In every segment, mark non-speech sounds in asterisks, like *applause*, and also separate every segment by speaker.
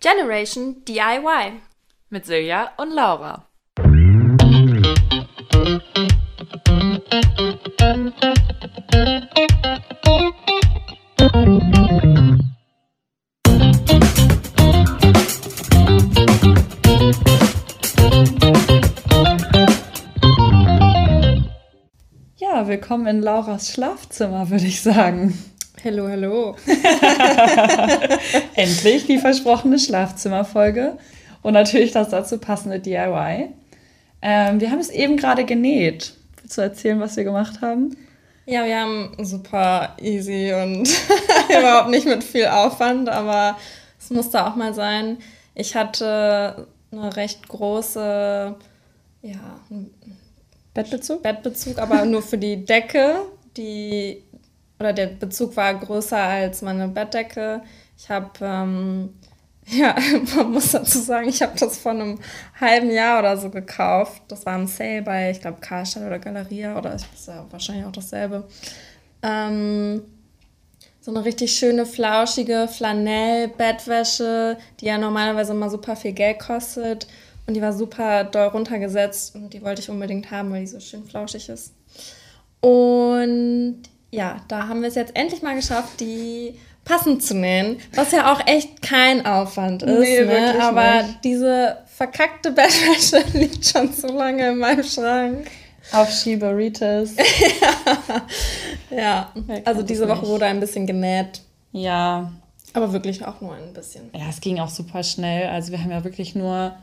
Speaker 1: Generation DIY
Speaker 2: mit Silja und Laura. Ja, willkommen in Lauras Schlafzimmer, würde ich sagen.
Speaker 1: Hallo, hallo. *laughs*
Speaker 2: Endlich die versprochene Schlafzimmerfolge und natürlich das dazu passende DIY. Ähm, wir haben es eben gerade genäht. Willst du erzählen, was wir gemacht haben?
Speaker 1: Ja, wir haben super easy und *laughs* überhaupt nicht mit viel Aufwand, aber es musste auch mal sein. Ich hatte eine recht große, ja,
Speaker 2: Bettbezug?
Speaker 1: Bettbezug, aber nur für die Decke, die oder der Bezug war größer als meine Bettdecke. Ich habe, ähm, *laughs* ja, man muss dazu sagen, ich habe das vor einem halben Jahr oder so gekauft. Das war im Sale bei, ich glaube, Karstadt oder Galeria oder ich ist ja wahrscheinlich auch dasselbe. Ähm, so eine richtig schöne, flauschige Flanell-Bettwäsche, die ja normalerweise immer super viel Geld kostet. Und die war super doll runtergesetzt und die wollte ich unbedingt haben, weil die so schön flauschig ist. Und ja, da haben wir es jetzt endlich mal geschafft, die passend zu nähen, was ja auch echt kein Aufwand ist. Nee, ne? Aber nicht. diese verkackte Bettwäsche *laughs* liegt schon so lange in meinem Schrank.
Speaker 2: Auf Schieberitis. *laughs*
Speaker 1: ja, ja. also diese Woche wurde ein bisschen genäht.
Speaker 2: Ja.
Speaker 1: Aber wirklich auch nur ein bisschen.
Speaker 2: Ja, es ging auch super schnell. Also wir haben ja wirklich nur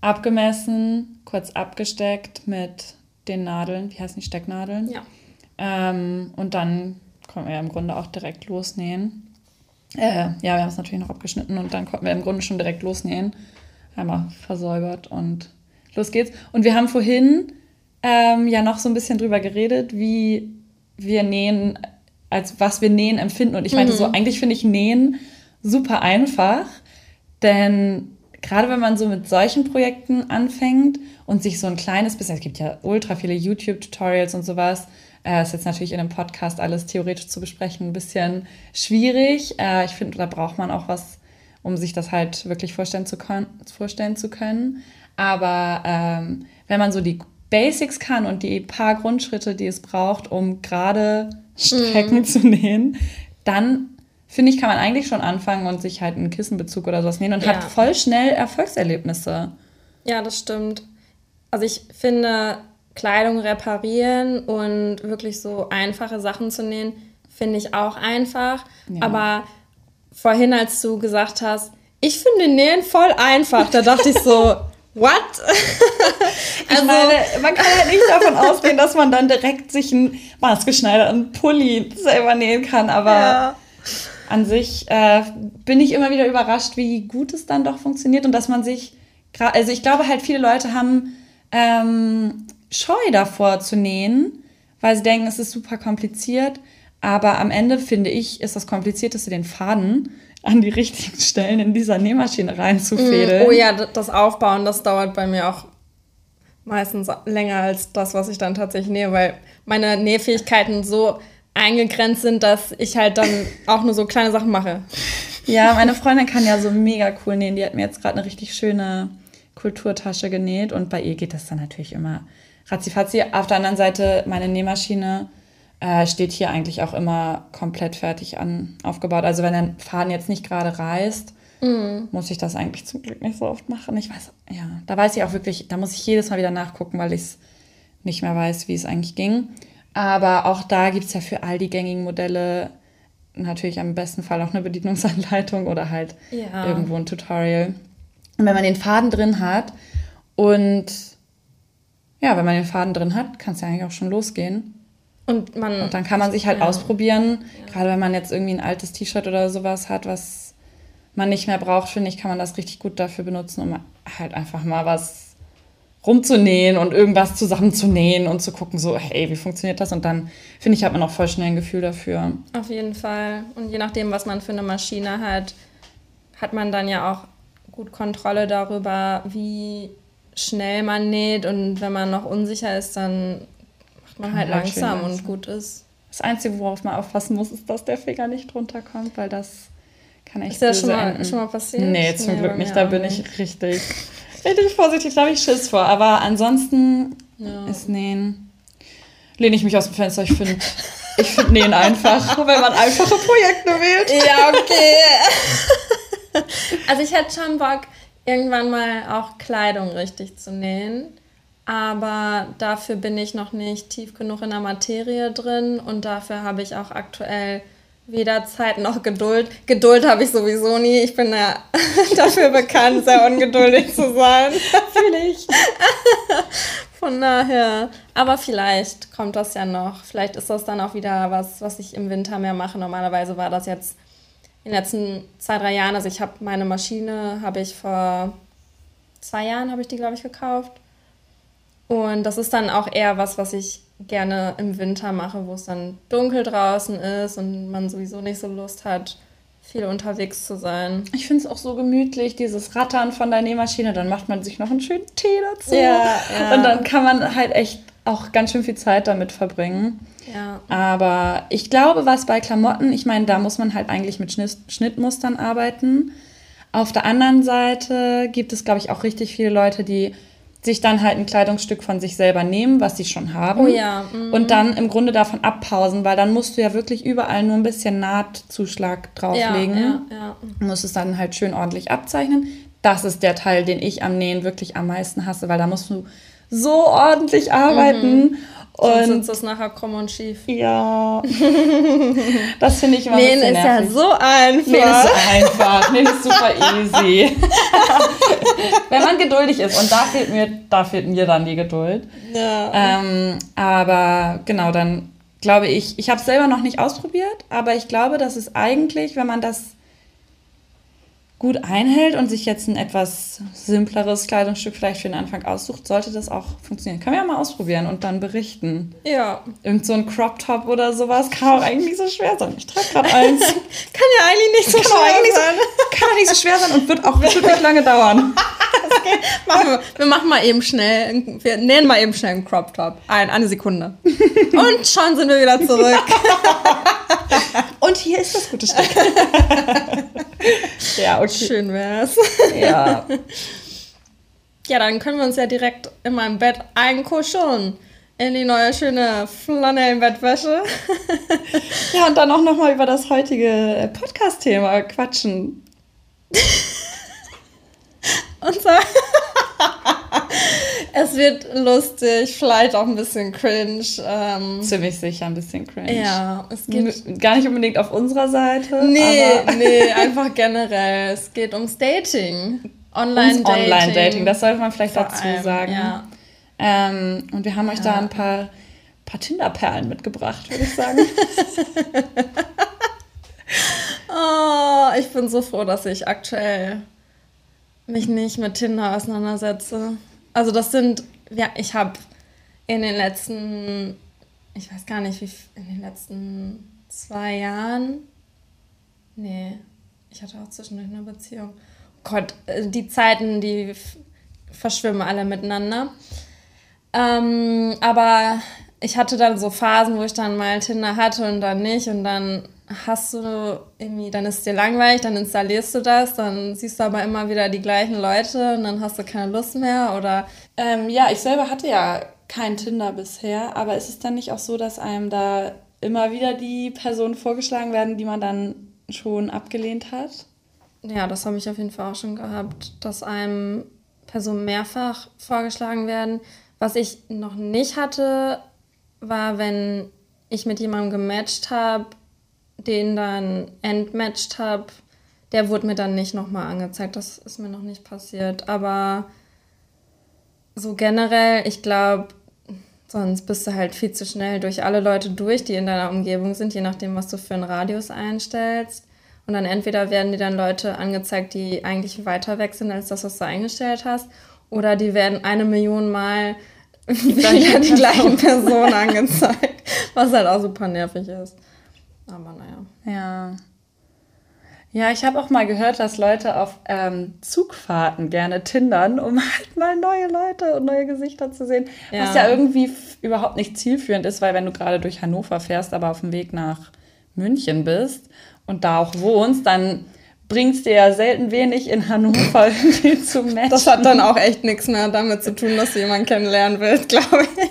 Speaker 2: abgemessen, kurz abgesteckt mit den Nadeln, wie heißen die Stecknadeln?
Speaker 1: Ja.
Speaker 2: Ähm, und dann konnten wir ja im Grunde auch direkt losnähen. Äh, ja, wir haben es natürlich noch abgeschnitten und dann konnten wir im Grunde schon direkt losnähen. Einmal versäubert und los geht's. Und wir haben vorhin ähm, ja noch so ein bisschen drüber geredet, wie wir nähen, als was wir nähen empfinden. Und ich meinte mhm. so, eigentlich finde ich Nähen super einfach, denn gerade wenn man so mit solchen Projekten anfängt und sich so ein kleines bisschen, es gibt ja ultra viele YouTube-Tutorials und sowas, äh, ist jetzt natürlich in einem Podcast alles theoretisch zu besprechen ein bisschen schwierig. Äh, ich finde, da braucht man auch was, um sich das halt wirklich vorstellen zu, können. Vorstellen zu können. Aber ähm, wenn man so die Basics kann und die paar Grundschritte, die es braucht, um gerade Strecken mm. zu nähen, dann finde ich, kann man eigentlich schon anfangen und sich halt einen Kissenbezug oder sowas nähen und ja. hat voll schnell Erfolgserlebnisse.
Speaker 1: Ja, das stimmt. Also ich finde, Kleidung reparieren und wirklich so einfache Sachen zu nähen, finde ich auch einfach. Ja. Aber vorhin, als du gesagt hast, ich finde Nähen voll einfach, da dachte ich so, *laughs* what? *laughs*
Speaker 2: also, meine, man kann halt nicht davon ausgehen, dass man dann direkt sich einen maßgeschneiderten Pulli selber nähen kann, aber ja. an sich äh, bin ich immer wieder überrascht, wie gut es dann doch funktioniert und dass man sich, also ich glaube halt, viele Leute haben ähm, Scheu davor zu nähen, weil sie denken, es ist super kompliziert. Aber am Ende finde ich, ist das Komplizierteste, den Faden an die richtigen Stellen in dieser Nähmaschine reinzufädeln.
Speaker 1: Mm, oh ja, das Aufbauen, das dauert bei mir auch meistens länger als das, was ich dann tatsächlich nähe, weil meine Nähfähigkeiten so eingegrenzt sind, dass ich halt dann *laughs* auch nur so kleine Sachen mache.
Speaker 2: Ja, meine Freundin kann ja so mega cool nähen. Die hat mir jetzt gerade eine richtig schöne Kulturtasche genäht und bei ihr geht das dann natürlich immer ratzifatzi. Auf der anderen Seite, meine Nähmaschine äh, steht hier eigentlich auch immer komplett fertig an, aufgebaut. Also wenn der Faden jetzt nicht gerade reißt, mm. muss ich das eigentlich zum Glück nicht so oft machen. Ich weiß, ja, da weiß ich auch wirklich, da muss ich jedes Mal wieder nachgucken, weil ich es nicht mehr weiß, wie es eigentlich ging. Aber auch da gibt es ja für all die gängigen Modelle natürlich am besten Fall auch eine Bedienungsanleitung oder halt ja. irgendwo ein Tutorial. Und wenn man den Faden drin hat und ja, wenn man den Faden drin hat, kann es ja eigentlich auch schon losgehen. Und, man, und dann kann man sich halt ja. ausprobieren. Ja. Gerade wenn man jetzt irgendwie ein altes T-Shirt oder sowas hat, was man nicht mehr braucht, finde ich, kann man das richtig gut dafür benutzen, um halt einfach mal was rumzunähen und irgendwas zusammenzunähen und zu gucken, so, hey, wie funktioniert das? Und dann, finde ich, hat man auch voll schnell ein Gefühl dafür.
Speaker 1: Auf jeden Fall. Und je nachdem, was man für eine Maschine hat, hat man dann ja auch gut Kontrolle darüber, wie schnell man näht und wenn man noch unsicher ist, dann macht man halt langsam und gut ist.
Speaker 2: Das Einzige, worauf man aufpassen muss, ist, dass der Finger nicht drunter kommt, weil das Kann echt Ist ja schon mal, schon mal passiert? Nee, zum nee, Glück nicht. Da bin ich richtig, richtig vorsichtig. Da habe ich Schiss vor. Aber ansonsten ja. ist Nähen. Lehne ich mich aus dem Fenster. Ich finde ich find Nähen einfach, *laughs* wenn man einfache Projekte wählt.
Speaker 1: Ja, okay. *laughs* also ich hätte schon Bock, irgendwann mal auch Kleidung richtig zu nähen. Aber dafür bin ich noch nicht tief genug in der Materie drin und dafür habe ich auch aktuell weder Zeit noch Geduld. Geduld habe ich sowieso nie. Ich bin ja *laughs* dafür bekannt, sehr ungeduldig zu sein. Fühle ich. *laughs* Von daher. Aber vielleicht kommt das ja noch. Vielleicht ist das dann auch wieder was, was ich im Winter mehr mache. Normalerweise war das jetzt in den letzten zwei, drei Jahren. Also ich habe meine Maschine, habe ich vor zwei Jahren, habe ich die, glaube ich, gekauft. Und das ist dann auch eher was, was ich gerne im Winter mache, wo es dann dunkel draußen ist und man sowieso nicht so Lust hat, viel unterwegs zu sein.
Speaker 2: Ich finde es auch so gemütlich, dieses Rattern von der Nähmaschine. Dann macht man sich noch einen schönen Tee dazu. Ja, ja. Und dann kann man halt echt auch ganz schön viel Zeit damit verbringen. Ja. Aber ich glaube, was bei Klamotten, ich meine, da muss man halt eigentlich mit Schnitt, Schnittmustern arbeiten. Auf der anderen Seite gibt es, glaube ich, auch richtig viele Leute, die sich dann halt ein Kleidungsstück von sich selber nehmen, was sie schon haben. Oh ja. Mhm. Und dann im Grunde davon abpausen, weil dann musst du ja wirklich überall nur ein bisschen Nahtzuschlag drauflegen. Ja, ja, ja. Du musst es dann halt schön ordentlich abzeichnen. Das ist der Teil, den ich am Nähen wirklich am meisten hasse, weil da musst du so ordentlich arbeiten. Mhm.
Speaker 1: Und Sonst ist das nachher krumm und schief.
Speaker 2: Ja. *laughs* Das finde ich
Speaker 1: immer Nähen ist nervig. ja so einfach.
Speaker 2: Nähen ist so einfach. Nähen ist super *laughs* easy. *laughs* Wenn man geduldig ist. Und da fehlt mir, da fehlt mir dann die Geduld. Ja. Ähm, aber genau, dann glaube ich, ich habe es selber noch nicht ausprobiert, aber ich glaube, dass es eigentlich, wenn man das gut einhält und sich jetzt ein etwas simpleres Kleidungsstück vielleicht für den Anfang aussucht, sollte das auch funktionieren. Können wir ja mal ausprobieren und dann berichten. Ja. Irgend so ein Crop Top oder sowas kann auch eigentlich nicht so schwer sein. Ich trage gerade eins. *laughs*
Speaker 1: kann ja eigentlich nicht so kann schwer sein.
Speaker 2: So, kann auch nicht so schwer sein und wird auch wirklich lange dauern. *laughs*
Speaker 1: okay. machen wir. wir machen mal eben schnell, wir nähen mal eben schnell einen Crop Top. Ein, eine Sekunde. *laughs* Und schon sind wir wieder zurück.
Speaker 2: Und hier ist das gute Stück. *laughs*
Speaker 1: ja, okay. Schön wär's. Ja. *laughs* Ja, dann können wir uns ja direkt in meinem Bett einkuscheln. In die neue schöne Flanellenbettwäsche. *laughs*
Speaker 2: ja, und dann auch nochmal über das heutige Podcast-Thema quatschen.
Speaker 1: und zwar. Es wird lustig, vielleicht auch ein bisschen cringe. Ähm,
Speaker 2: Ziemlich sicher ein bisschen cringe. Ja, es geht. Gar nicht unbedingt auf unserer Seite.
Speaker 1: Nee, *laughs* nee, einfach generell. Es geht ums Dating. Online-Dating.
Speaker 2: Online-Dating, das sollte man vielleicht dazu allem, sagen. Ja. Ähm, und wir haben euch ja. da ein paar, paar Tinder-Perlen mitgebracht, würde ich sagen. *laughs*
Speaker 1: oh, ich bin so froh, dass ich aktuell mich nicht mit Tinder auseinandersetze. Also das sind, ja, ich habe in den letzten, ich weiß gar nicht, wie in den letzten zwei Jahren, nee, ich hatte auch zwischendurch eine Beziehung. Gott, äh, die Zeiten, die verschwimmen alle miteinander. Ähm, aber ich hatte dann so Phasen, wo ich dann mal Tinder hatte und dann nicht und dann hast du irgendwie, dann ist dir langweilig, dann installierst du das, dann siehst du aber immer wieder die gleichen Leute und dann hast du keine Lust mehr oder.
Speaker 2: Ähm, ja, ich selber hatte ja kein Tinder bisher, aber ist es dann nicht auch so, dass einem da immer wieder die Personen vorgeschlagen werden, die man dann schon abgelehnt hat?
Speaker 1: Ja, das habe ich auf jeden Fall auch schon gehabt, dass einem Personen mehrfach vorgeschlagen werden. Was ich noch nicht hatte, war, wenn ich mit jemandem gematcht habe den dann entmatcht habe, der wurde mir dann nicht nochmal angezeigt. Das ist mir noch nicht passiert. Aber so generell, ich glaube, sonst bist du halt viel zu schnell durch alle Leute durch, die in deiner Umgebung sind, je nachdem, was du für einen Radius einstellst. Und dann entweder werden dir dann Leute angezeigt, die eigentlich weiter weg sind als das, was du eingestellt hast, oder die werden eine Million Mal *laughs* wieder die gleichen Personen *laughs* angezeigt, was halt auch super nervig ist. Aber naja.
Speaker 2: Ja. Ja, ich habe auch mal gehört, dass Leute auf ähm, Zugfahrten gerne tindern, um halt mal neue Leute und neue Gesichter zu sehen. Ja. Was ja irgendwie überhaupt nicht zielführend ist, weil wenn du gerade durch Hannover fährst, aber auf dem Weg nach München bist und da auch wohnst, dann bringt es dir ja selten wenig in Hannover *laughs* irgendwie zu matchen.
Speaker 1: Das hat dann auch echt nichts mehr damit zu tun, dass du jemanden kennenlernen willst, *laughs* glaube ich.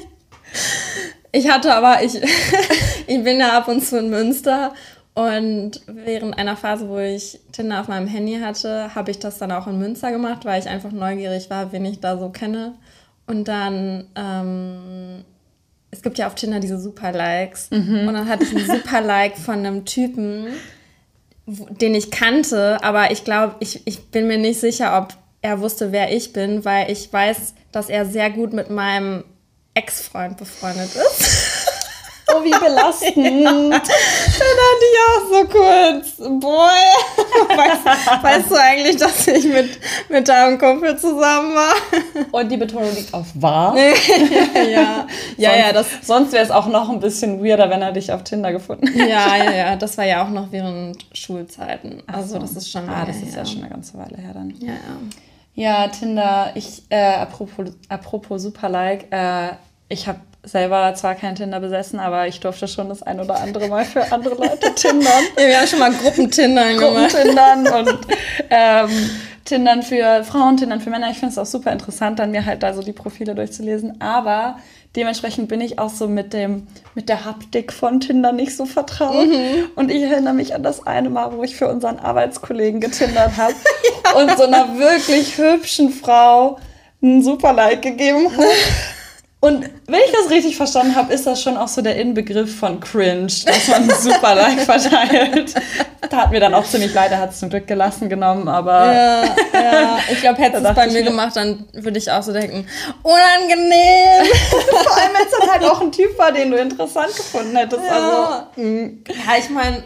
Speaker 1: Ich hatte aber, ich, *laughs* ich bin ja ab und zu in Münster und während einer Phase, wo ich Tinder auf meinem Handy hatte, habe ich das dann auch in Münster gemacht, weil ich einfach neugierig war, wen ich da so kenne. Und dann, ähm, es gibt ja auf Tinder diese Super-Likes. Mhm. Und dann hatte ich einen *laughs* Super-Like von einem Typen, den ich kannte, aber ich glaube, ich, ich bin mir nicht sicher, ob er wusste, wer ich bin, weil ich weiß, dass er sehr gut mit meinem Ex-Freund befreundet ist. *laughs*
Speaker 2: Oh, wie belastend. ja. Dann
Speaker 1: ich auch so kurz, boy, *laughs* weißt, weißt, du eigentlich, dass ich mit, mit deinem Kumpel zusammen war?
Speaker 2: Und die Betonung liegt auf wahr. *laughs* ja, ja, ja, ja das, sonst wäre es auch noch ein bisschen weirder, wenn er dich auf Tinder gefunden hätte.
Speaker 1: Ja, ja, ja, das war ja auch noch während Schulzeiten. Also so. das ist schon
Speaker 2: Ah, das ist ja schon eine ganze Weile her dann. Ja, ja. Ja, Tinder, ich, äh, apropos, apropos Superlike, äh, ich habe selber zwar kein Tinder besessen, aber ich durfte schon das ein oder andere Mal für andere Leute *laughs* tindern.
Speaker 1: ja, wir haben schon mal Gruppentindern
Speaker 2: gemacht. Gruppentindern und ähm, Tindern für Frauen, Tindern für Männer. Ich finde es auch super interessant, dann mir halt da so die Profile durchzulesen. Aber dementsprechend bin ich auch so mit dem mit der Haptik von Tinder nicht so vertraut. Mhm. Und ich erinnere mich an das eine Mal, wo ich für unseren Arbeitskollegen getindert habe *laughs* ja. und so einer wirklich hübschen Frau einen super Like gegeben habe. Und wenn ich das richtig verstanden habe, ist das schon auch so der Inbegriff von cringe, dass man *laughs* super Like verteilt. Tat mir dann auch ziemlich leid, er hat es zum Glück gelassen genommen, aber.
Speaker 1: Ja, ja. ich glaube, hätte *laughs* es bei mir gemacht, dann würde ich auch so denken, unangenehm. *laughs*
Speaker 2: Vor allem, wenn es dann halt auch ein Typ war, den du interessant gefunden hättest. Ja, also,
Speaker 1: hm. ja ich meine,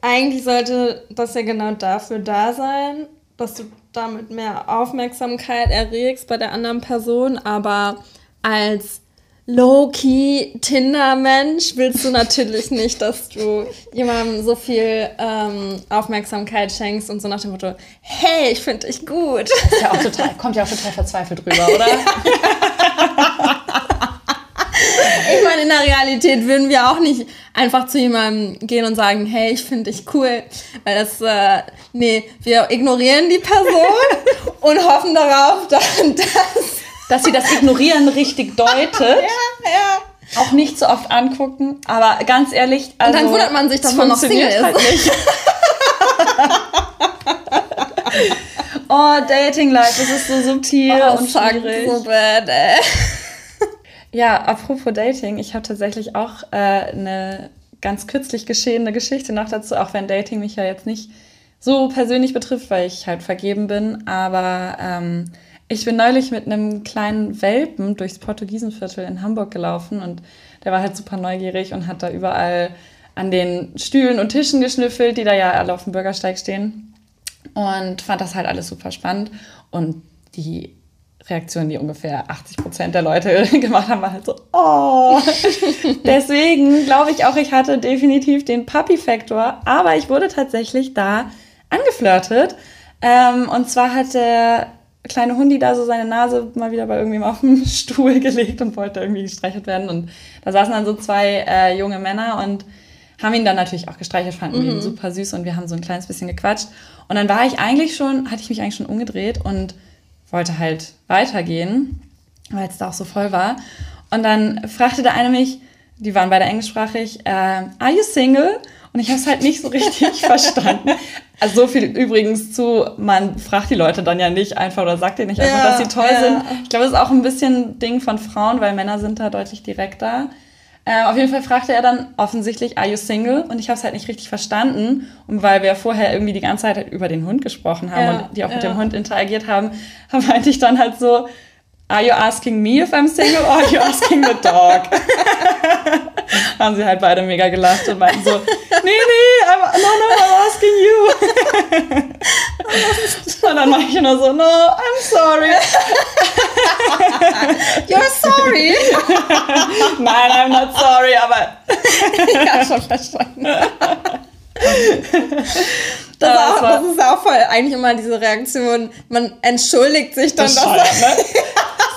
Speaker 1: eigentlich sollte das ja genau dafür da sein, dass du damit mehr Aufmerksamkeit erregst bei der anderen Person, aber als Low-key Tinder-Mensch willst du natürlich nicht, dass du jemandem so viel ähm, Aufmerksamkeit schenkst und so nach dem Motto, hey, ich finde dich gut.
Speaker 2: Das ja auch total, kommt ja auch total verzweifelt rüber, oder?
Speaker 1: ich meine, in der Realität würden wir auch nicht einfach zu jemandem gehen und sagen, hey, ich finde dich cool. Weil das, äh, nee, wir ignorieren die Person *laughs* und hoffen darauf, dass
Speaker 2: dass sie das Ignorieren richtig deutet. *laughs* ja, ja. Auch nicht so oft angucken, aber ganz ehrlich.
Speaker 1: Also, Und dann also, wundert man sich, dass man noch Single ist. Halt *laughs*
Speaker 2: oh, Dating Life, das ist so subtil oh, und schwierig. So bad, ey. Ja, apropos Dating, ich habe tatsächlich auch äh, eine ganz kürzlich geschehene Geschichte noch dazu, auch wenn Dating mich ja jetzt nicht so persönlich betrifft, weil ich halt vergeben bin, aber ähm, ich bin neulich mit einem kleinen Welpen durchs Portugiesenviertel in Hamburg gelaufen und der war halt super neugierig und hat da überall an den Stühlen und Tischen geschnüffelt, die da ja alle auf dem Bürgersteig stehen. Und fand das halt alles super spannend. Und die Reaktion, die ungefähr 80 Prozent der Leute *laughs* gemacht haben, war halt so, oh. *laughs* Deswegen glaube ich auch, ich hatte definitiv den Puppy-Faktor, aber ich wurde tatsächlich da angeflirtet. Ähm, und zwar hat der kleine Hundi da so seine Nase mal wieder bei irgendwem auf den *laughs* Stuhl gelegt und wollte irgendwie gestreichelt werden. Und da saßen dann so zwei äh, junge Männer und haben ihn dann natürlich auch gestreichelt, fanden mhm. ihn super süß und wir haben so ein kleines bisschen gequatscht. Und dann war ich eigentlich schon, hatte ich mich eigentlich schon umgedreht und wollte halt weitergehen, weil es da auch so voll war. Und dann fragte der eine mich, die waren beide englischsprachig, äh, are you single? Und ich habe es halt nicht so richtig *laughs* verstanden. Also so viel übrigens zu, man fragt die Leute dann ja nicht einfach oder sagt denen nicht einfach, ja, dass sie toll ja. sind. Ich glaube, es ist auch ein bisschen Ding von Frauen, weil Männer sind da deutlich direkter. Äh, auf jeden Fall fragte er dann offensichtlich, are you single? Und ich habe es halt nicht richtig verstanden. Und weil wir vorher irgendwie die ganze Zeit über den Hund gesprochen haben ja, und die auch mit dem Hund interagiert haben, *laughs* meinte ich dann halt so, Are you asking me if I'm single or are you asking the dog? *laughs* *laughs* Haben sie halt beide mega gelacht und meinten so, nee, nee, I'm, no, no, I'm asking you. *laughs* und dann mache ich nur so, no, I'm sorry. *laughs*
Speaker 1: You're sorry?
Speaker 2: Nein, I'm not sorry, aber...
Speaker 1: ja, schon verstanden. *laughs* Das, ja, auch, das, ist auch voll eigentlich immer diese Reaktion, man entschuldigt sich dann. Das
Speaker 2: ne? *laughs*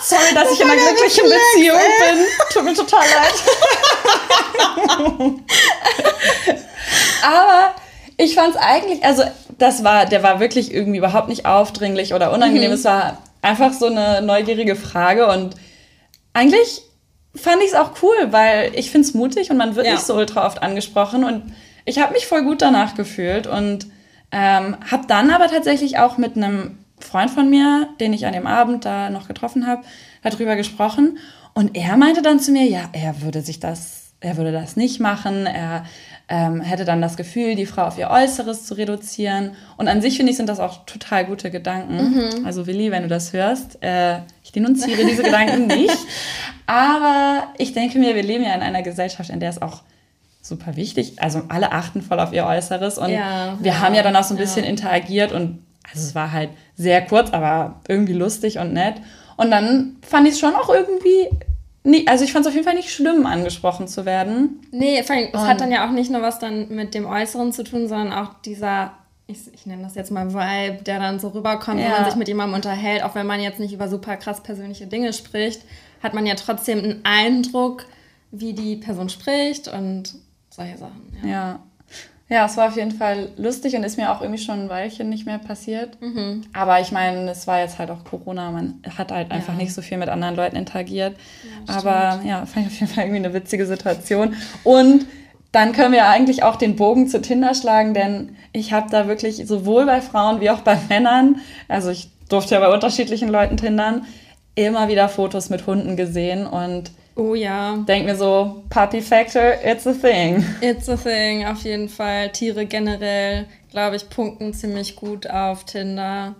Speaker 2: Sorry, dass ich in einer glücklichen Beziehung ey. bin. Tut mir total leid. *laughs* Aber ich fand es eigentlich, also das war, der war wirklich irgendwie überhaupt nicht aufdringlich oder unangenehm.
Speaker 1: Mhm.
Speaker 2: Es war einfach so eine neugierige Frage und eigentlich fand ich es auch cool, weil ich finde es mutig und man wird
Speaker 1: Ja.
Speaker 2: nicht so ultra oft angesprochen und ich habe mich voll gut danach gefühlt und ähm, habe dann aber tatsächlich auch mit einem Freund von mir, den ich an dem Abend da noch getroffen habe, darüber gesprochen und er meinte dann zu mir, ja, er würde sich das, er würde das nicht machen, er ähm, hätte dann das Gefühl, die Frau auf ihr Äußeres zu reduzieren. Und an sich finde ich, sind das auch total gute Gedanken. Also Willi, wenn du das hörst, äh, ich denunziere diese Gedanken nicht. *laughs* Aber ich denke mir, wir leben ja in einer Gesellschaft, in der es auch super wichtig, also alle achten voll auf ihr Äußeres und
Speaker 1: Ja,
Speaker 2: wir
Speaker 1: ja,
Speaker 2: haben ja dann auch so ein bisschen
Speaker 1: ja.
Speaker 2: interagiert und also es war halt sehr kurz, aber irgendwie lustig und nett. Und dann fand ich es schon auch irgendwie, nie, also ich fand es auf jeden Fall nicht schlimm, angesprochen zu werden.
Speaker 1: Nee, vor allem, es hat dann ja auch nicht nur was dann mit dem Äußeren zu tun, sondern auch dieser, ich, ich nenne das jetzt mal Vibe, der dann so rüberkommt, wenn
Speaker 2: Ja.
Speaker 1: man sich mit jemandem unterhält, auch wenn man jetzt nicht über super krass persönliche Dinge spricht, hat man ja trotzdem einen Eindruck, wie die Person spricht und solche Sachen. Ja.
Speaker 2: Ja. Ja, es war auf jeden Fall lustig und ist mir auch irgendwie schon ein Weilchen nicht mehr passiert. Aber ich meine, es war jetzt halt auch Corona, man hat halt einfach
Speaker 1: Ja.
Speaker 2: nicht so viel mit anderen Leuten interagiert. Aber ja, fand ich auf jeden Fall irgendwie eine witzige Situation. Und dann können wir eigentlich auch den Bogen zu Tinder schlagen, denn ich habe da wirklich sowohl bei Frauen wie auch bei Männern, also ich durfte ja bei unterschiedlichen Leuten tindern, immer wieder Fotos mit Hunden gesehen und
Speaker 1: Oh ja,
Speaker 2: denk mir so, Puppy Factor, it's a thing.
Speaker 1: it's a thing, auf jeden Fall. Tiere generell, glaube ich, punkten ziemlich gut auf Tinder.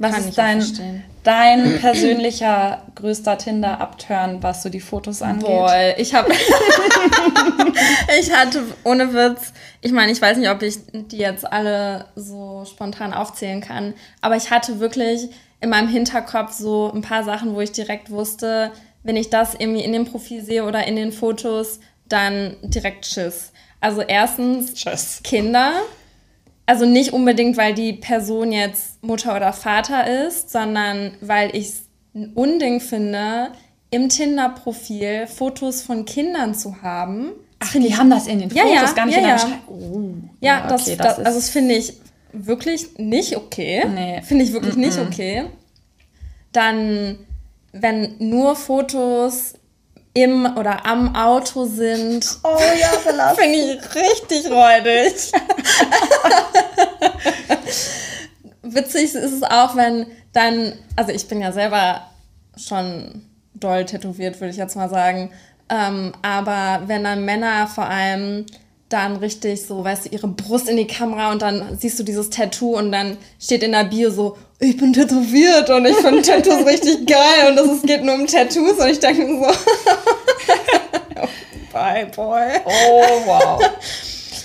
Speaker 2: Was
Speaker 1: Kann
Speaker 2: ist dein, dein persönlicher größter Tinder-Upturn, was so die Fotos angeht?
Speaker 1: Boah, ich habe. *laughs* ich hatte ohne Witz, ich meine, ich weiß nicht, ob ich die jetzt alle so spontan aufzählen kann, aber ich hatte wirklich in meinem Hinterkopf so ein paar Sachen, wo ich direkt wusste, wenn ich das irgendwie in dem Profil sehe oder in den Fotos, dann direkt Schiss. Also erstens
Speaker 2: Tschüss.
Speaker 1: Kinder. Also nicht unbedingt, weil die Person jetzt Mutter oder Vater ist, sondern weil ich es ein Unding finde, im Tinder-Profil Fotos von Kindern zu haben.
Speaker 2: Ach, die haben das in den
Speaker 1: Ja,
Speaker 2: Fotos
Speaker 1: ja,
Speaker 2: gar nicht
Speaker 1: ja,
Speaker 2: in der
Speaker 1: ja.
Speaker 2: Oh,
Speaker 1: Ja, das,
Speaker 2: okay,
Speaker 1: das, also das finde ich wirklich nicht okay.
Speaker 2: Nee.
Speaker 1: Finde ich wirklich nicht okay. Dann, wenn nur Fotos im oder am Auto sind,
Speaker 2: Oh ja, verlassen. *laughs*
Speaker 1: finde ich richtig räudig. *laughs* Witzig ist es auch, wenn dann, also ich bin ja selber schon doll tätowiert, würde ich jetzt mal sagen. Ähm, aber wenn dann Männer vor allem dann richtig so, weißt du, ihre Brust in die Kamera und dann siehst du dieses Tattoo und dann steht in der Bio so, ich bin tätowiert und ich finde *laughs* Tattoos richtig geil und das, es geht nur um Tattoos und ich denke so, *laughs* bye boy.
Speaker 2: Oh, wow.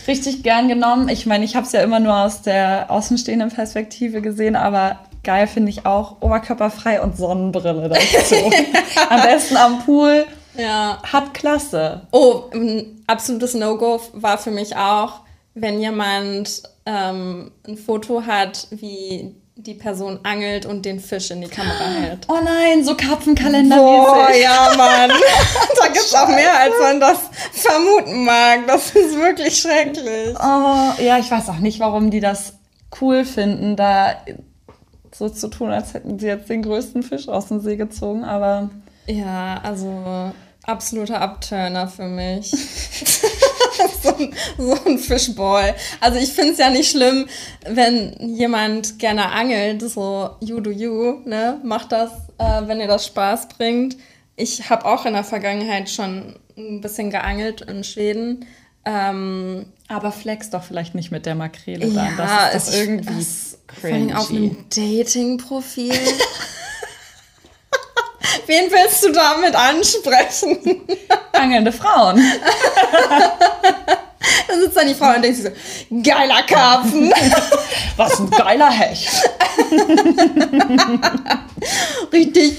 Speaker 2: Richtig gern genommen. Ich meine, ich habe es ja immer nur aus der außenstehenden Perspektive gesehen, aber geil finde ich auch oberkörperfrei und Sonnenbrille dazu. *laughs* Am besten am Pool.
Speaker 1: Ja.
Speaker 2: Hat klasse.
Speaker 1: Oh, ein absolutes No-Go war für mich auch, wenn jemand ähm, ein Foto hat, wie die Person angelt und den Fisch in die Kamera hält.
Speaker 2: Oh nein, so Karpfenkalender.
Speaker 1: Boah, ja, Mann. *laughs* da gibt es auch mehr, als man das vermuten mag. Das ist wirklich schrecklich.
Speaker 2: Oh, ja, ich weiß auch nicht, warum die das cool finden, da so zu tun, als hätten sie jetzt den größten Fisch aus dem See gezogen, aber
Speaker 1: Ja, also absoluter Upturner für mich. *laughs* *laughs* so, ein, so ein Fishboy. Also ich finde es ja nicht schlimm, wenn jemand gerne angelt, so you do you, ne? Macht das, äh, wenn ihr das Spaß bringt. Ich habe auch in der Vergangenheit schon ein bisschen geangelt in Schweden. Ähm,
Speaker 2: aber flex doch vielleicht nicht mit der Makrele
Speaker 1: ja,
Speaker 2: dann. Das ist doch irgendwie
Speaker 1: das- vor allem
Speaker 2: cringy.
Speaker 1: auf einem Dating-Profil. *laughs* Wen willst du damit ansprechen?
Speaker 2: Angelnde Frauen. *laughs*
Speaker 1: Dann sitzt dann die Frau und denkt sich so, geiler Karpfen. *laughs*
Speaker 2: Was ein geiler Hecht. *laughs*
Speaker 1: richtig,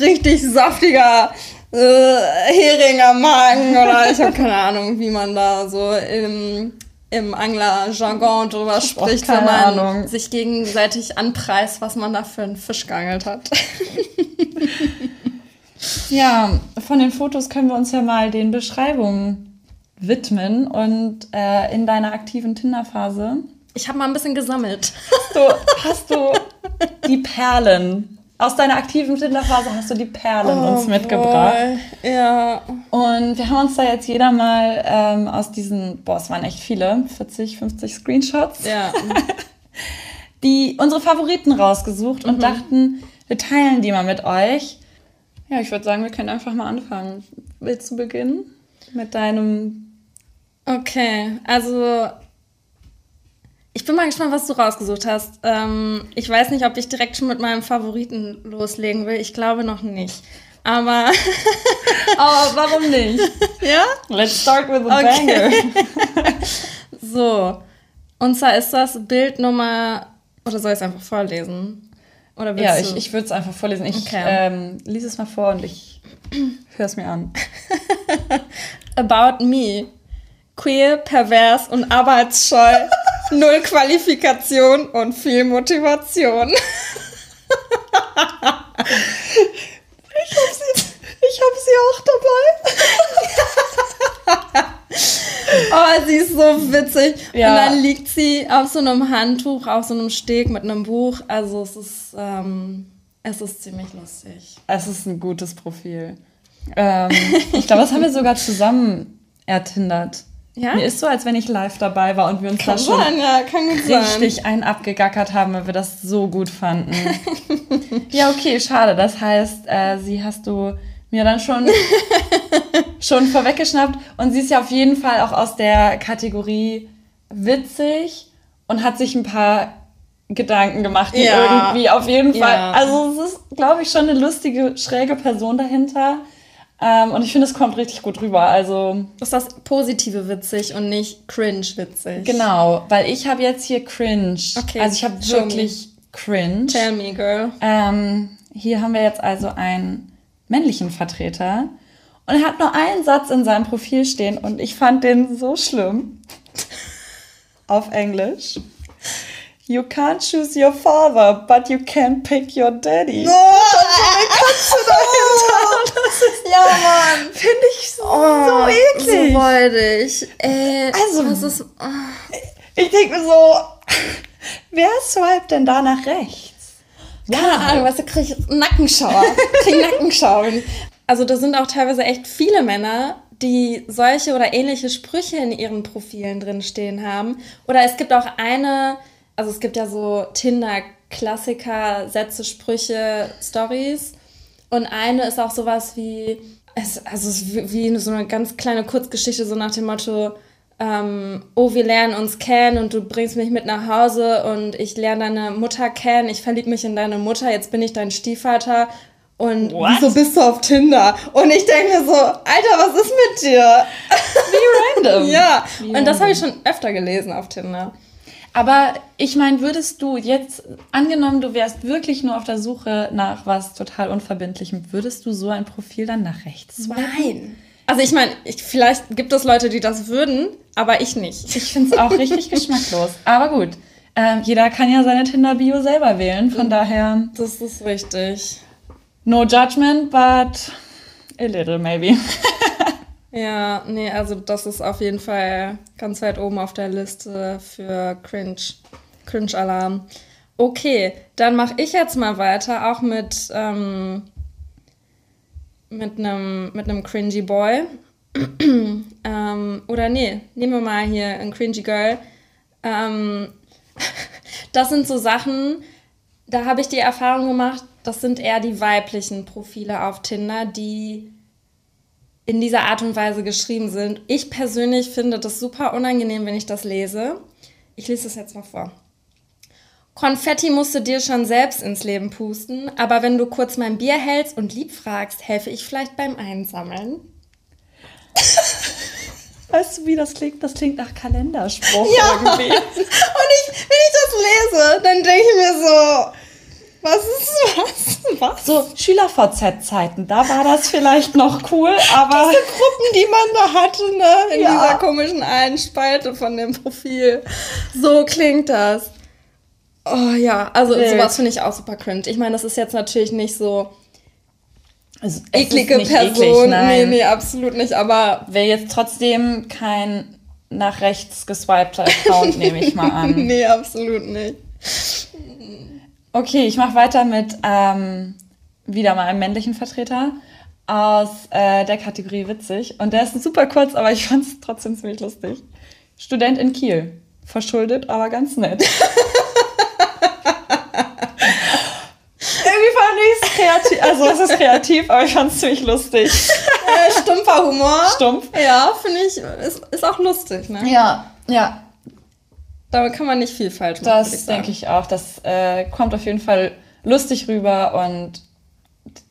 Speaker 1: richtig saftiger äh, Hering am Magen oder ich habe keine Ahnung, wie man da so im, im Angler-Jargon drüber spricht, wenn man
Speaker 2: Ahnung.
Speaker 1: sich gegenseitig anpreist, was man da für einen Fisch geangelt hat. *laughs*
Speaker 2: Ja, von den Fotos können wir uns ja mal den Beschreibungen widmen. Und äh, in deiner aktiven Tinder-Phase
Speaker 1: ich habe mal ein bisschen gesammelt.
Speaker 2: Hast du, hast du die Perlen aus deiner aktiven Tinderphase hast du die Perlen oh, uns mitgebracht.
Speaker 1: Boy. Ja.
Speaker 2: Und wir haben uns da jetzt jeder mal ähm, aus diesen, boah, es waren echt viele, 40, 50 Screenshots.
Speaker 1: Ja. *laughs*
Speaker 2: die unsere Favoriten rausgesucht und mhm. dachten, wir teilen die mal mit euch. Ja, ich würde sagen, wir können einfach mal anfangen. Willst du beginnen mit deinem?
Speaker 1: Okay, also bin mal gespannt, was du rausgesucht hast. Ähm, ich weiß nicht, ob ich direkt schon mit meinem Favoriten loslegen will. Ich glaube noch nicht. Aber. *laughs*
Speaker 2: Aber warum nicht? *laughs*
Speaker 1: ja?
Speaker 2: Let's start with a okay. banger. *laughs*
Speaker 1: so. Und zwar ist das Bild Nummer. Oder soll ich es einfach vorlesen?
Speaker 2: Oder ja, ich, ich würde es einfach vorlesen. Ich okay. ähm, lese es mal vor und ich höre es mir an.
Speaker 1: About me. Queer, pervers und arbeitsscheu null Qualifikation und viel Motivation. *laughs* ich
Speaker 2: hab sie, ich hab sie auch
Speaker 1: dabei. *laughs* oh, sie ist so witzig. Ja. Und dann liegt sie auf so einem Handtuch, auf so einem Steg mit einem Buch. Also es ist, ähm, es ist ziemlich lustig.
Speaker 2: Es ist ein gutes Profil. Ähm, ich glaube, das haben wir sogar zusammen ertindert. Ja? Mir ist so, als wenn ich live dabei war und wir uns kann da schon sein, ja, richtig sein. einen abgegackert haben, weil wir das so gut fanden. *laughs* ja, okay, schade. Das heißt, äh, sie hast du mir dann schon, *laughs* schon vorweggeschnappt. Und sie ist ja auf jeden Fall auch aus der Kategorie witzig und hat sich ein paar Gedanken gemacht, die ja. irgendwie auf jeden Fall. Ja. Also es ist, glaube ich, schon eine lustige, schräge Person dahinter. Ähm, und ich finde, es kommt richtig gut rüber. Also
Speaker 1: ist das positive witzig und nicht cringe witzig.
Speaker 2: Genau, weil ich habe jetzt hier cringe. Okay. Also ich habe wirklich me. cringe.
Speaker 1: Tell me, girl.
Speaker 2: Ähm, hier haben wir jetzt also einen männlichen Vertreter und er hat nur einen Satz in seinem Profil stehen und ich fand den so schlimm. *laughs* Auf Englisch. You can't choose your father, but you can pick your daddy. No,
Speaker 1: Katze *laughs* dahinter. Das ist, ja, Mann.
Speaker 2: Finde ich so, oh, so eklig.
Speaker 1: So freudig. Äh,
Speaker 2: also, was ist, oh. ich denke mir so, wer swiped denn da nach rechts?
Speaker 1: Keine Ahnung, was du kriegst Nackenschauer. krieg Nackenschauer. Also da sind auch teilweise echt viele Männer, die solche oder ähnliche Sprüche in ihren Profilen drin stehen haben. Oder es gibt auch eine also es gibt ja so Tinder-Klassiker, Sätze, Sprüche, Stories. Und eine ist auch sowas wie, es, also es wie so eine ganz kleine Kurzgeschichte, so nach dem Motto, ähm, oh, wir lernen uns kennen und du bringst mich mit nach Hause und ich lerne deine Mutter kennen, ich verliebe mich in deine Mutter, jetzt bin ich dein Stiefvater und What? wieso bist du auf Tinder? Und ich denke mir so, Alter, was ist mit dir?
Speaker 2: Wie random. *laughs*
Speaker 1: ja,
Speaker 2: Wie
Speaker 1: und das habe ich schon öfter gelesen auf Tinder.
Speaker 2: Aber ich meine, würdest du jetzt, angenommen, du wärst wirklich nur auf der Suche nach was total Unverbindlichem, würdest du so ein Profil dann nach rechts
Speaker 1: swipen? Nein. Also ich meine, vielleicht gibt es Leute, die das würden, aber ich nicht.
Speaker 2: Ich finde es auch richtig *laughs* geschmacklos. Aber gut, äh, jeder kann ja seine Tinder-Bio selber wählen, von daher...
Speaker 1: Das ist richtig.
Speaker 2: No judgment, but a little maybe. *laughs*
Speaker 1: Ja, nee, also das ist auf jeden Fall ganz weit oben auf der Liste für Cringe. Cringe-Alarm. Okay, dann mache ich jetzt mal weiter, auch mit, ähm, mit einem mit einem cringy Boy. *clears throat* ähm, oder nee, nehmen wir mal hier ein cringy Girl. Ähm, *laughs* das sind so Sachen, da habe ich die Erfahrung gemacht, das sind eher die weiblichen Profile auf Tinder, die in dieser Art und Weise geschrieben sind. Ich persönlich finde das super unangenehm, wenn ich das lese. Ich lese es jetzt mal vor. Konfetti musst du dir schon selbst ins Leben pusten, aber wenn du kurz mein Bier hältst und lieb fragst, helfe ich vielleicht beim Einsammeln.
Speaker 2: Weißt du, wie das klingt? Das klingt nach Kalenderspruch
Speaker 1: ja. irgendwie. *laughs* Und ich, wenn ich das lese, dann denke ich mir so, was ist was? Was?
Speaker 2: So Schüler-VZ-Zeiten, da war das vielleicht noch cool, aber.
Speaker 1: Diese Gruppen, die man da hatte, ne? In ja. dieser komischen einen Spalte von dem Profil. So klingt das. Oh ja, also Wild. sowas finde ich auch super cringe. Ich meine, das ist jetzt natürlich nicht so also, eklige Person. Eklig,
Speaker 2: nee, nee, absolut nicht. Aber wäre jetzt trotzdem kein nach rechts geswipter Account, nehme ich mal an. *laughs*
Speaker 1: nee, absolut nicht.
Speaker 2: Okay, ich mache weiter mit ähm, wieder mal einem männlichen Vertreter aus äh, der Kategorie witzig. Und der ist super kurz, aber ich fand es trotzdem ziemlich lustig. Student in Kiel. Verschuldet, aber ganz nett. *laughs* Irgendwie fand ich es kreativ. Also es ist kreativ, aber ich fand es ziemlich lustig.
Speaker 1: Äh, stumpfer Humor.
Speaker 2: Stumpf.
Speaker 1: Ja, finde ich, ist, ist auch lustig, ne?
Speaker 2: Ja, ja.
Speaker 1: Damit kann man nicht viel falsch machen.
Speaker 2: Das denke ich auch. Das äh, kommt auf jeden Fall lustig rüber und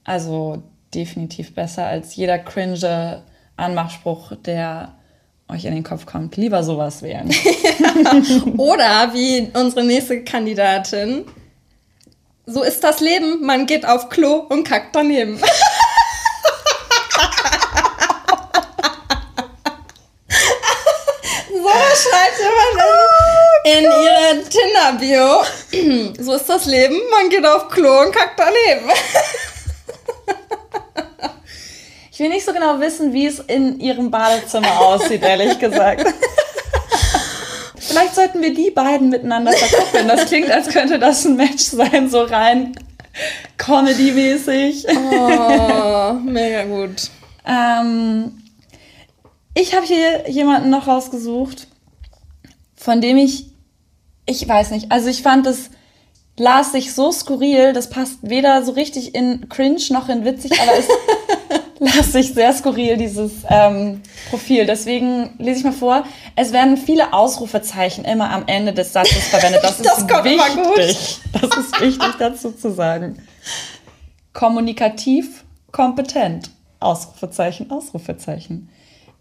Speaker 2: also definitiv besser als jeder cringe Anmachspruch, der euch in den Kopf kommt. Lieber sowas wählen. *laughs*
Speaker 1: Oder wie unsere nächste Kandidatin. So ist das Leben, man geht auf Klo und kackt daneben. so schreibt jemand in, in ihre Tinder-Bio. *clears throat* so ist das Leben, man geht auf Klo und kackt daneben.
Speaker 2: Ich will nicht so genau wissen, wie es in ihrem Badezimmer aussieht, ehrlich gesagt. *laughs* Vielleicht sollten wir die beiden miteinander verkuppeln. Das klingt, als könnte das ein Match sein, so rein Comedy-mäßig.
Speaker 1: Oh, mega gut.
Speaker 2: Ähm, ich habe hier jemanden noch rausgesucht, von dem ich, ich weiß nicht, also ich fand es las sich so skurril, das passt weder so richtig in cringe noch in witzig, aber es *laughs* las sich sehr skurril, dieses ähm, Profil. Deswegen lese ich mal vor. Es werden viele Ausrufezeichen immer am Ende des Satzes verwendet. Das, *laughs*
Speaker 1: Das
Speaker 2: ist
Speaker 1: kommt immer gut.
Speaker 2: wichtig. Das ist wichtig dazu zu sagen. Kommunikativ, kompetent. Ausrufezeichen, Ausrufezeichen.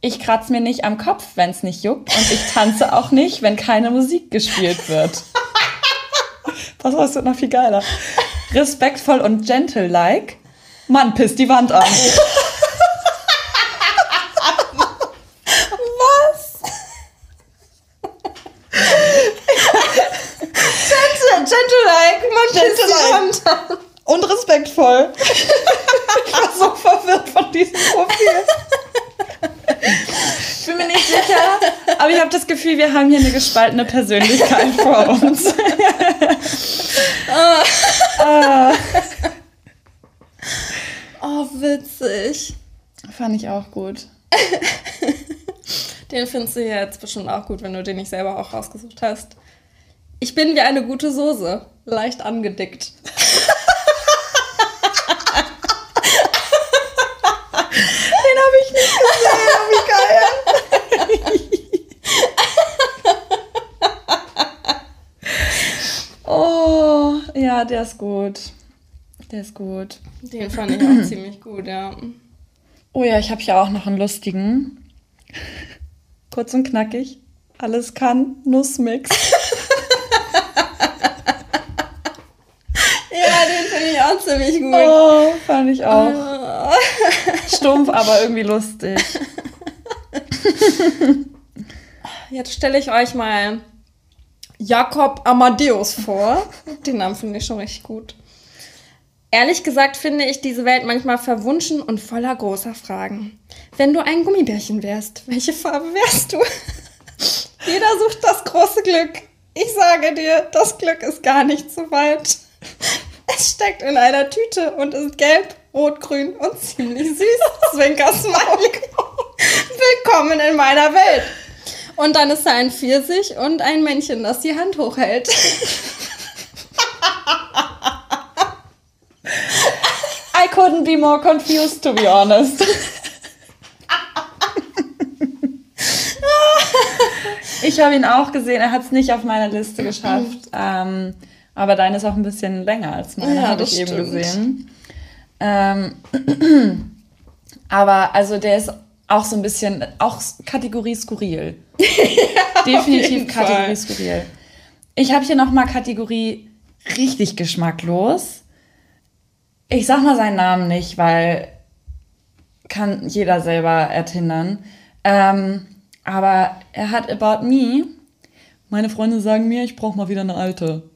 Speaker 2: Ich kratze mir nicht am Kopf, wenn es nicht juckt. Und ich tanze auch nicht, wenn keine Musik gespielt wird. Was *laughs* war das noch viel geiler? Respektvoll und gentle-like. Mann, pisst die Wand an. *laughs*
Speaker 1: Was? Gentle, gentle-like, man
Speaker 2: Gentle-like.
Speaker 1: gentle die Hand an.
Speaker 2: Und respektvoll. Ich war so verwirrt von diesem Profil. Ich bin mir nicht sicher, aber ich habe das Gefühl, wir haben hier eine gespaltene Persönlichkeit vor uns. Ah,
Speaker 1: Oh, witzig.
Speaker 2: fand ich auch gut.
Speaker 1: Den findest du jetzt bestimmt auch gut, wenn du den nicht selber auch rausgesucht hast. Ich bin wie eine gute Soße, leicht angedickt.
Speaker 2: Den habe ich nicht gesehen. Wie geil. Oh, ja, der ist gut. Der ist gut.
Speaker 1: Den fand ich auch ziemlich gut, ja.
Speaker 2: Oh ja, ich habe hier auch noch einen lustigen. Kurz und knackig. Alles kann, Nussmix.
Speaker 1: Ja, den finde ich auch ziemlich gut.
Speaker 2: Oh, fand ich auch.
Speaker 1: Oh.
Speaker 2: Stumpf, aber irgendwie lustig. *laughs*
Speaker 1: Jetzt stelle ich euch mal Jakob Amadeus vor. Den Namen finde ich schon richtig gut. Ehrlich gesagt finde ich diese Welt manchmal verwunschen und voller großer Fragen. Wenn du ein Gummibärchen wärst, welche Farbe wärst du? *laughs* Jeder sucht das große Glück. Ich sage dir, das Glück ist gar nicht so weit. Es steckt in einer Tüte und ist gelb, rot, grün und ziemlich süß. Zwinker Smiley. *laughs* Willkommen in meiner Welt. Und dann ist da ein Pfirsich und ein Männchen, das die Hand hochhält.
Speaker 2: I couldn't be more confused, to be honest. Ich habe ihn auch gesehen, er hat es nicht auf meine Liste geschafft. Ähm, aber deine ist auch ein bisschen länger als meine,
Speaker 1: Ja,
Speaker 2: habe ich eben
Speaker 1: stimmt.
Speaker 2: gesehen. Ähm, *clears throat* aber also der ist auch so ein bisschen, auch Kategorie skurril. *laughs* Definitiv
Speaker 1: jeden
Speaker 2: Kategorie
Speaker 1: Fall.
Speaker 2: skurril. Ich habe hier nochmal Kategorie richtig geschmacklos. Ich sag mal seinen Namen nicht, weil kann jeder selber ertindern. Ähm, aber er hat About Me. Meine Freunde sagen mir, ich brauche mal wieder eine alte.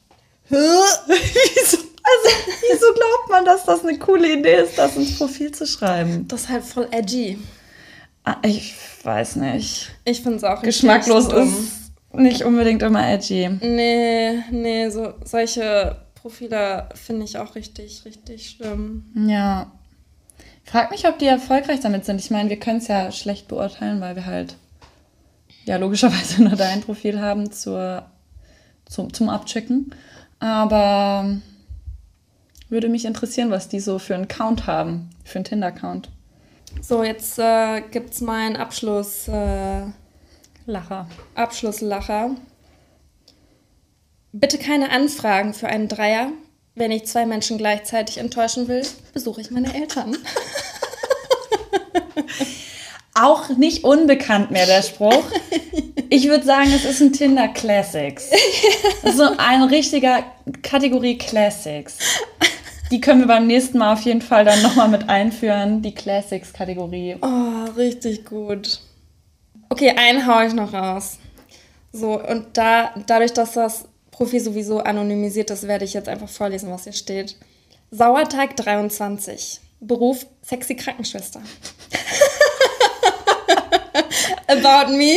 Speaker 2: *laughs* *laughs* wieso, also, *laughs* wieso glaubt man, dass das eine coole Idee ist, das ins Profil zu schreiben?
Speaker 1: Das ist halt voll edgy.
Speaker 2: Ah, ich weiß nicht.
Speaker 1: Ich finde es auch
Speaker 2: Geschmacklos ist nicht unbedingt immer edgy.
Speaker 1: Nee, nee, so, solche Profile finde ich auch richtig, richtig schlimm.
Speaker 2: Ja. Ich frage mich, ob die erfolgreich damit sind. Ich meine, wir können es ja schlecht beurteilen, weil wir halt ja logischerweise *laughs* nur dein Profil haben zur, zum, zum Abchecken. Aber würde mich interessieren, was die so für einen Count haben, für einen Tinder-Count.
Speaker 1: So, jetzt äh, gibt es meinen Abschluss. Äh,
Speaker 2: Lacher.
Speaker 1: Abschlusslacher. Bitte keine Anfragen für einen Dreier. Wenn ich zwei Menschen gleichzeitig enttäuschen will, besuche ich meine Eltern. *laughs*
Speaker 2: Auch nicht unbekannt mehr der Spruch. *laughs* Ich würde sagen, es ist ein Tinder Classics. *laughs* So ein richtiger Kategorie Classics. Die können wir beim nächsten Mal auf jeden Fall dann nochmal mit einführen, die Classics-Kategorie.
Speaker 1: Oh, richtig gut. Okay, einen hau ich noch raus. So, und da, dadurch, dass das Profil sowieso anonymisiert ist, werde ich jetzt einfach vorlesen, was hier steht. Sauerteig 23. Beruf sexy Krankenschwester. *laughs* About me.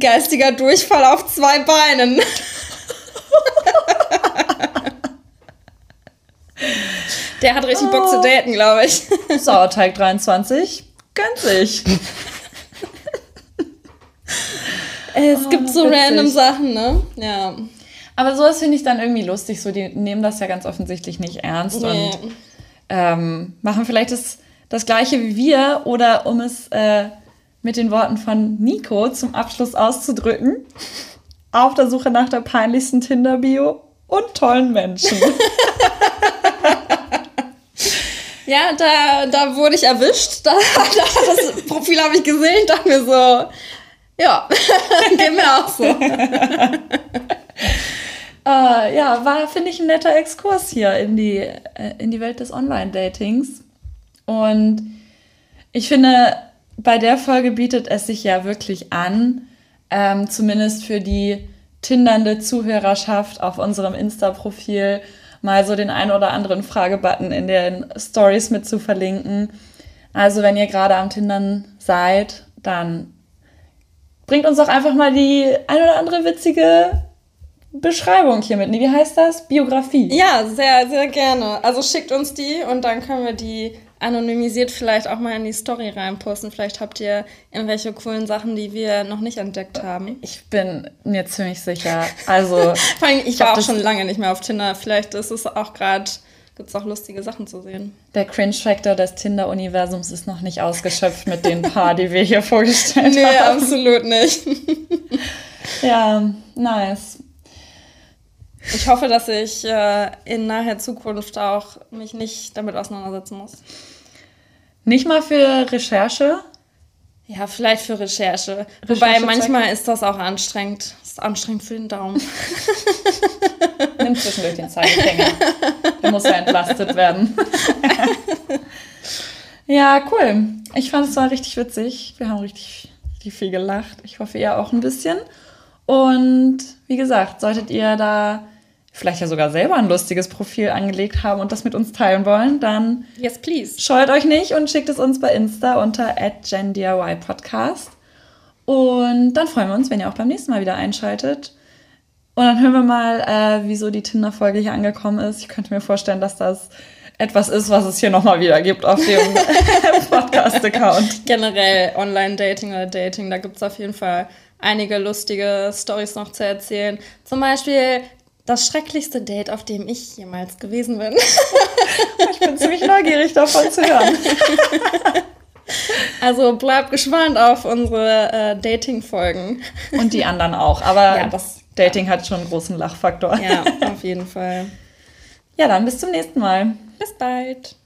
Speaker 1: Geistiger Durchfall auf zwei Beinen. Der hat richtig Bock zu
Speaker 2: Oh.
Speaker 1: daten, glaube ich. *laughs*
Speaker 2: Sauerteig 23. Gönnt sich. *laughs*
Speaker 1: Es gibt so
Speaker 2: witzig.
Speaker 1: random Sachen, ne? Ja.
Speaker 2: Aber sowas finde ich dann irgendwie lustig. So, die nehmen das ja ganz offensichtlich nicht ernst
Speaker 1: Nee.
Speaker 2: und ähm, machen vielleicht das, das Gleiche wie wir. Oder um es äh, mit den Worten von Nico zum Abschluss auszudrücken, auf der Suche nach der peinlichsten Tinder-Bio und tollen Menschen. *laughs*
Speaker 1: Ja, da, da wurde ich erwischt. Da, *laughs* da, das Profil habe ich gesehen. Dachte mir so, ja, *laughs* geht mir auch so. *laughs*
Speaker 2: Äh, ja, war, finde ich, ein netter Exkurs hier in die, äh, in die Welt des Online-Datings. Und ich finde, bei der Folge bietet es sich ja wirklich an, ähm, zumindest für die tindernde Zuhörerschaft auf unserem Insta-Profil mal so den einen oder anderen Fragebutton in den Stories mit zu verlinken. Also wenn ihr gerade am Tindern seid, dann bringt uns doch einfach mal die ein oder andere witzige Beschreibung hier mit. Wie heißt das? Biografie.
Speaker 1: Ja, sehr, sehr gerne. Also schickt uns die und dann können wir die anonymisiert vielleicht auch mal in die Story reinposten. Vielleicht habt ihr irgendwelche coolen Sachen, die wir noch nicht entdeckt haben.
Speaker 2: Ich bin mir ziemlich sicher. Also, *laughs*
Speaker 1: Vor allem, ich
Speaker 2: glaub,
Speaker 1: war auch schon lange nicht mehr auf Tinder. Vielleicht ist es auch gerade, gibt es auch lustige Sachen zu sehen.
Speaker 2: der Cringe-Factor des Tinder-Universums ist noch nicht ausgeschöpft mit den paar, die wir hier vorgestellt
Speaker 1: Nee,
Speaker 2: haben.
Speaker 1: absolut nicht. *laughs*
Speaker 2: Ja, nice.
Speaker 1: Ich hoffe, dass ich äh, in naher Zukunft auch mich nicht damit auseinandersetzen muss.
Speaker 2: Nicht mal für Recherche.
Speaker 1: Ja, vielleicht für Recherche. Wobei
Speaker 2: Recherchezweck?
Speaker 1: manchmal ist das auch anstrengend. Ist anstrengend für den Daumen. *laughs*
Speaker 2: Nimm zwischendurch den Zeigefinger. Der muss ja entlastet werden. *laughs* ja, cool. Ich fand es war richtig witzig. Wir haben richtig, richtig viel gelacht. Ich hoffe, ihr auch ein bisschen. Und wie gesagt, solltet ihr da vielleicht ja sogar selber ein lustiges Profil angelegt haben und das mit uns teilen wollen, dann
Speaker 1: Yes, please.
Speaker 2: scheut euch nicht und schickt es uns bei Insta unter @gendiypodcast. Und dann freuen wir uns, wenn ihr auch beim nächsten Mal wieder einschaltet. Und dann hören wir mal, äh, wieso die Tinder-Folge hier angekommen ist. Ich könnte mir vorstellen, dass das etwas ist, was es hier nochmal wieder gibt auf dem *laughs* Podcast-Account.
Speaker 1: Generell Online-Dating oder Dating, da gibt es auf jeden Fall einige lustige Stories noch zu erzählen. Zum Beispiel das schrecklichste Date, auf dem ich jemals gewesen bin. *laughs*
Speaker 2: ich bin ziemlich neugierig davon zu hören. *laughs*
Speaker 1: Also bleibt gespannt auf unsere äh, Dating-Folgen.
Speaker 2: Und die anderen auch. Aber
Speaker 1: ja, das,
Speaker 2: Dating ja. hat schon einen großen Lachfaktor.
Speaker 1: Ja, auf jeden Fall.
Speaker 2: Ja, dann bis zum nächsten Mal.
Speaker 1: Bis bald.